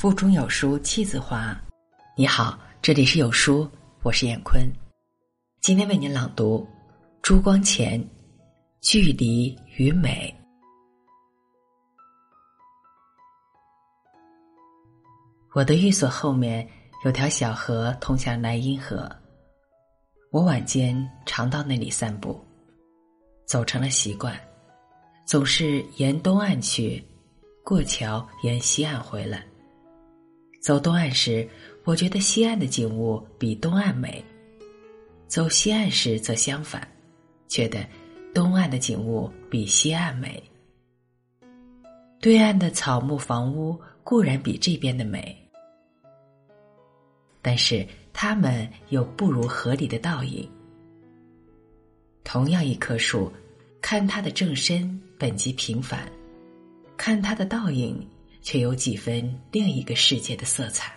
腹中有书气自华。你好，这里是有书，我是闫坤。今天为您朗读朱光潜《距离与美》。我的寓所后面有条小河，通向莱茵河。我晚间常到那里散步，走成了习惯，总是沿东岸去，过桥沿西岸回来。走东岸时，我觉得西岸的景物比东岸美；走西岸时则相反，觉得东岸的景物比西岸美。对岸的草木房屋固然比这边的美，但是它们又不如河里的倒影。同样一棵树，看它的正身本即平凡，看它的倒影。却有几分另一个世界的色彩。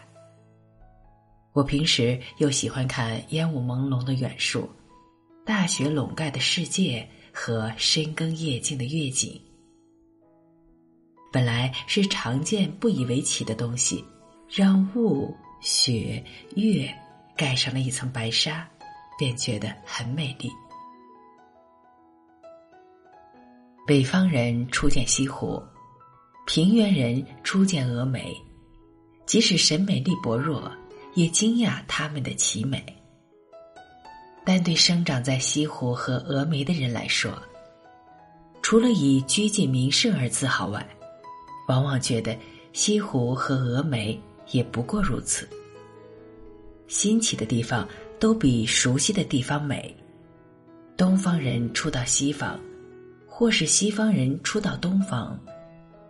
我平时又喜欢看烟雾朦胧的远树，大雪笼盖的世界和深更夜静的月景。本来是常见不以为奇的东西，让雾、雪、月盖上了一层白纱，便觉得很美丽。北方人初见西湖。平原人初见峨眉，即使审美力薄弱，也惊讶他们的奇美。但对生长在西湖和峨眉的人来说，除了以居近名胜而自豪外，往往觉得西湖和峨眉也不过如此。新奇的地方都比熟悉的地方美。东方人初到西方，或是西方人初到东方。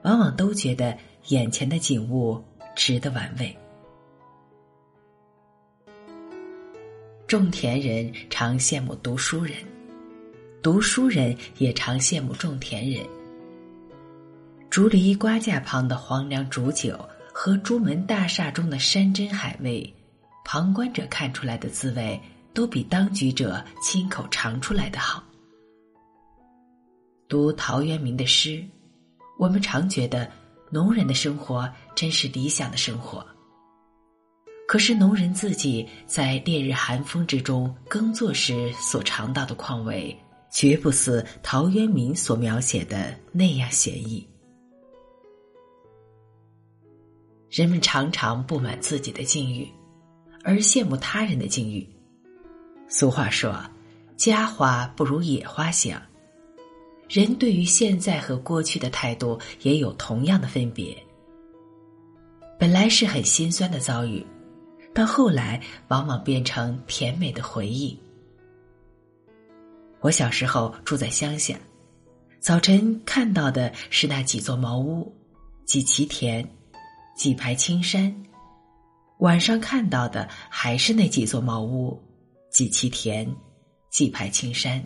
往往都觉得眼前的景物值得玩味。种田人常羡慕读书人，读书人也常羡慕种田人。竹篱瓜架旁的黄粱煮酒和朱门大厦中的山珍海味，旁观者看出来的滋味，都比当局者亲口尝出来的好。读陶渊明的诗。我们常觉得，农人的生活真是理想的生活。可是，农人自己在烈日寒风之中耕作时所尝到的况味，绝不似陶渊明所描写的那样写意。人们常常不满自己的境遇，而羡慕他人的境遇。俗话说：“家花不如野花香。”人对于现在和过去的态度也有同样的分别。本来是很心酸的遭遇，到后来往往变成甜美的回忆。我小时候住在乡下，早晨看到的是那几座茅屋、几畦田、几排青山；晚上看到的还是那几座茅屋、几畦田、几排青山。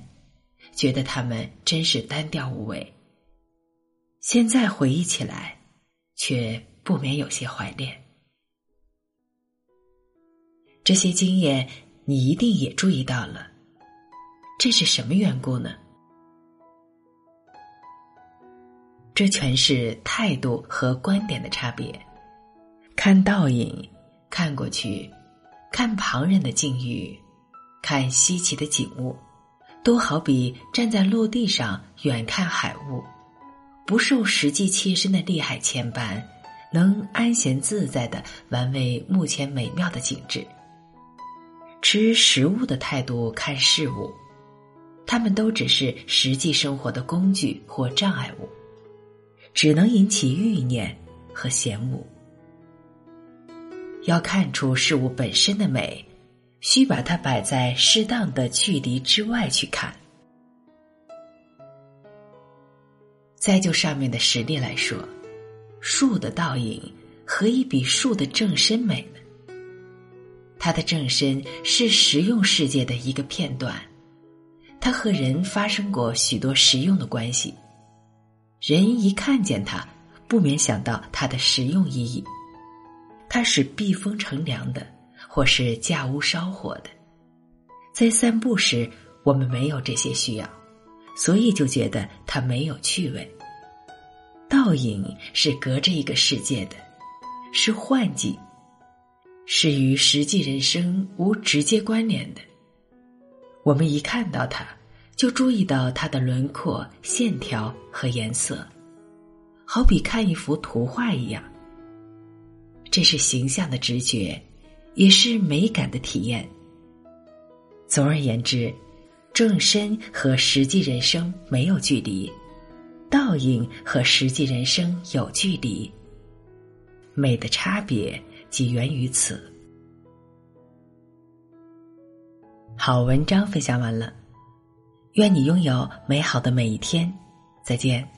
觉得他们真是单调无味。现在回忆起来，却不免有些怀念。这些经验，你一定也注意到了。这是什么缘故呢？这全是态度和观点的差别。看倒影，看过去，看旁人的境遇，看稀奇的景物。都好比站在陆地上远看海雾，不受实际切身的利害牵绊，能安闲自在的玩味目前美妙的景致。持实物的态度看事物，他们都只是实际生活的工具或障碍物，只能引起欲念和嫌恶。要看出事物本身的美。需把它摆在适当的距离之外去看。再就上面的实例来说，树的倒影何以比树的正身美呢？它的正身是实用世界的一个片段，它和人发生过许多实用的关系。人一看见它，不免想到它的实用意义。它是避风乘凉的。或是架屋烧火的，在散步时，我们没有这些需要，所以就觉得它没有趣味。倒影是隔着一个世界的，是幻境，是与实际人生无直接关联的。我们一看到它，就注意到它的轮廓、线条和颜色，好比看一幅图画一样。这是形象的直觉，也是美感的体验。总而言之，正身和实际人生没有距离，倒影和实际人生有距离。美的差别即源于此。好文章分享完了，愿你拥有美好的每一天，再见。